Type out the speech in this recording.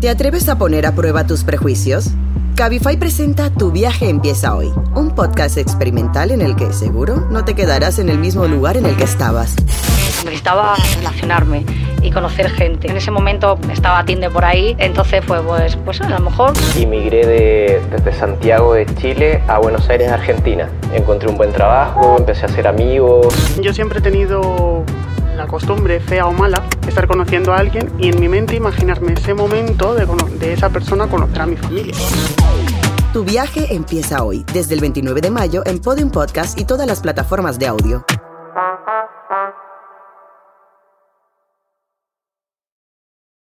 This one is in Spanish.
¿Te atreves a poner a prueba tus prejuicios? Cabify presenta Tu viaje empieza hoy, un podcast experimental en el que seguro no te quedarás en el mismo lugar en el que estabas. Necesitaba relacionarme y conocer gente. En ese momento estaba Tinder por ahí, entonces fue pues, pues a lo mejor. Emigré de, desde Santiago de Chile a Buenos Aires, Argentina. Encontré un buen trabajo, empecé a hacer amigos. Yo siempre he tenido costumbre, fea o mala, estar conociendo a alguien y en mi mente imaginarme ese momento de, de esa persona conocer a mi familia. Tu viaje empieza hoy, desde el 29 de mayo en Podium Podcast y todas las plataformas de audio.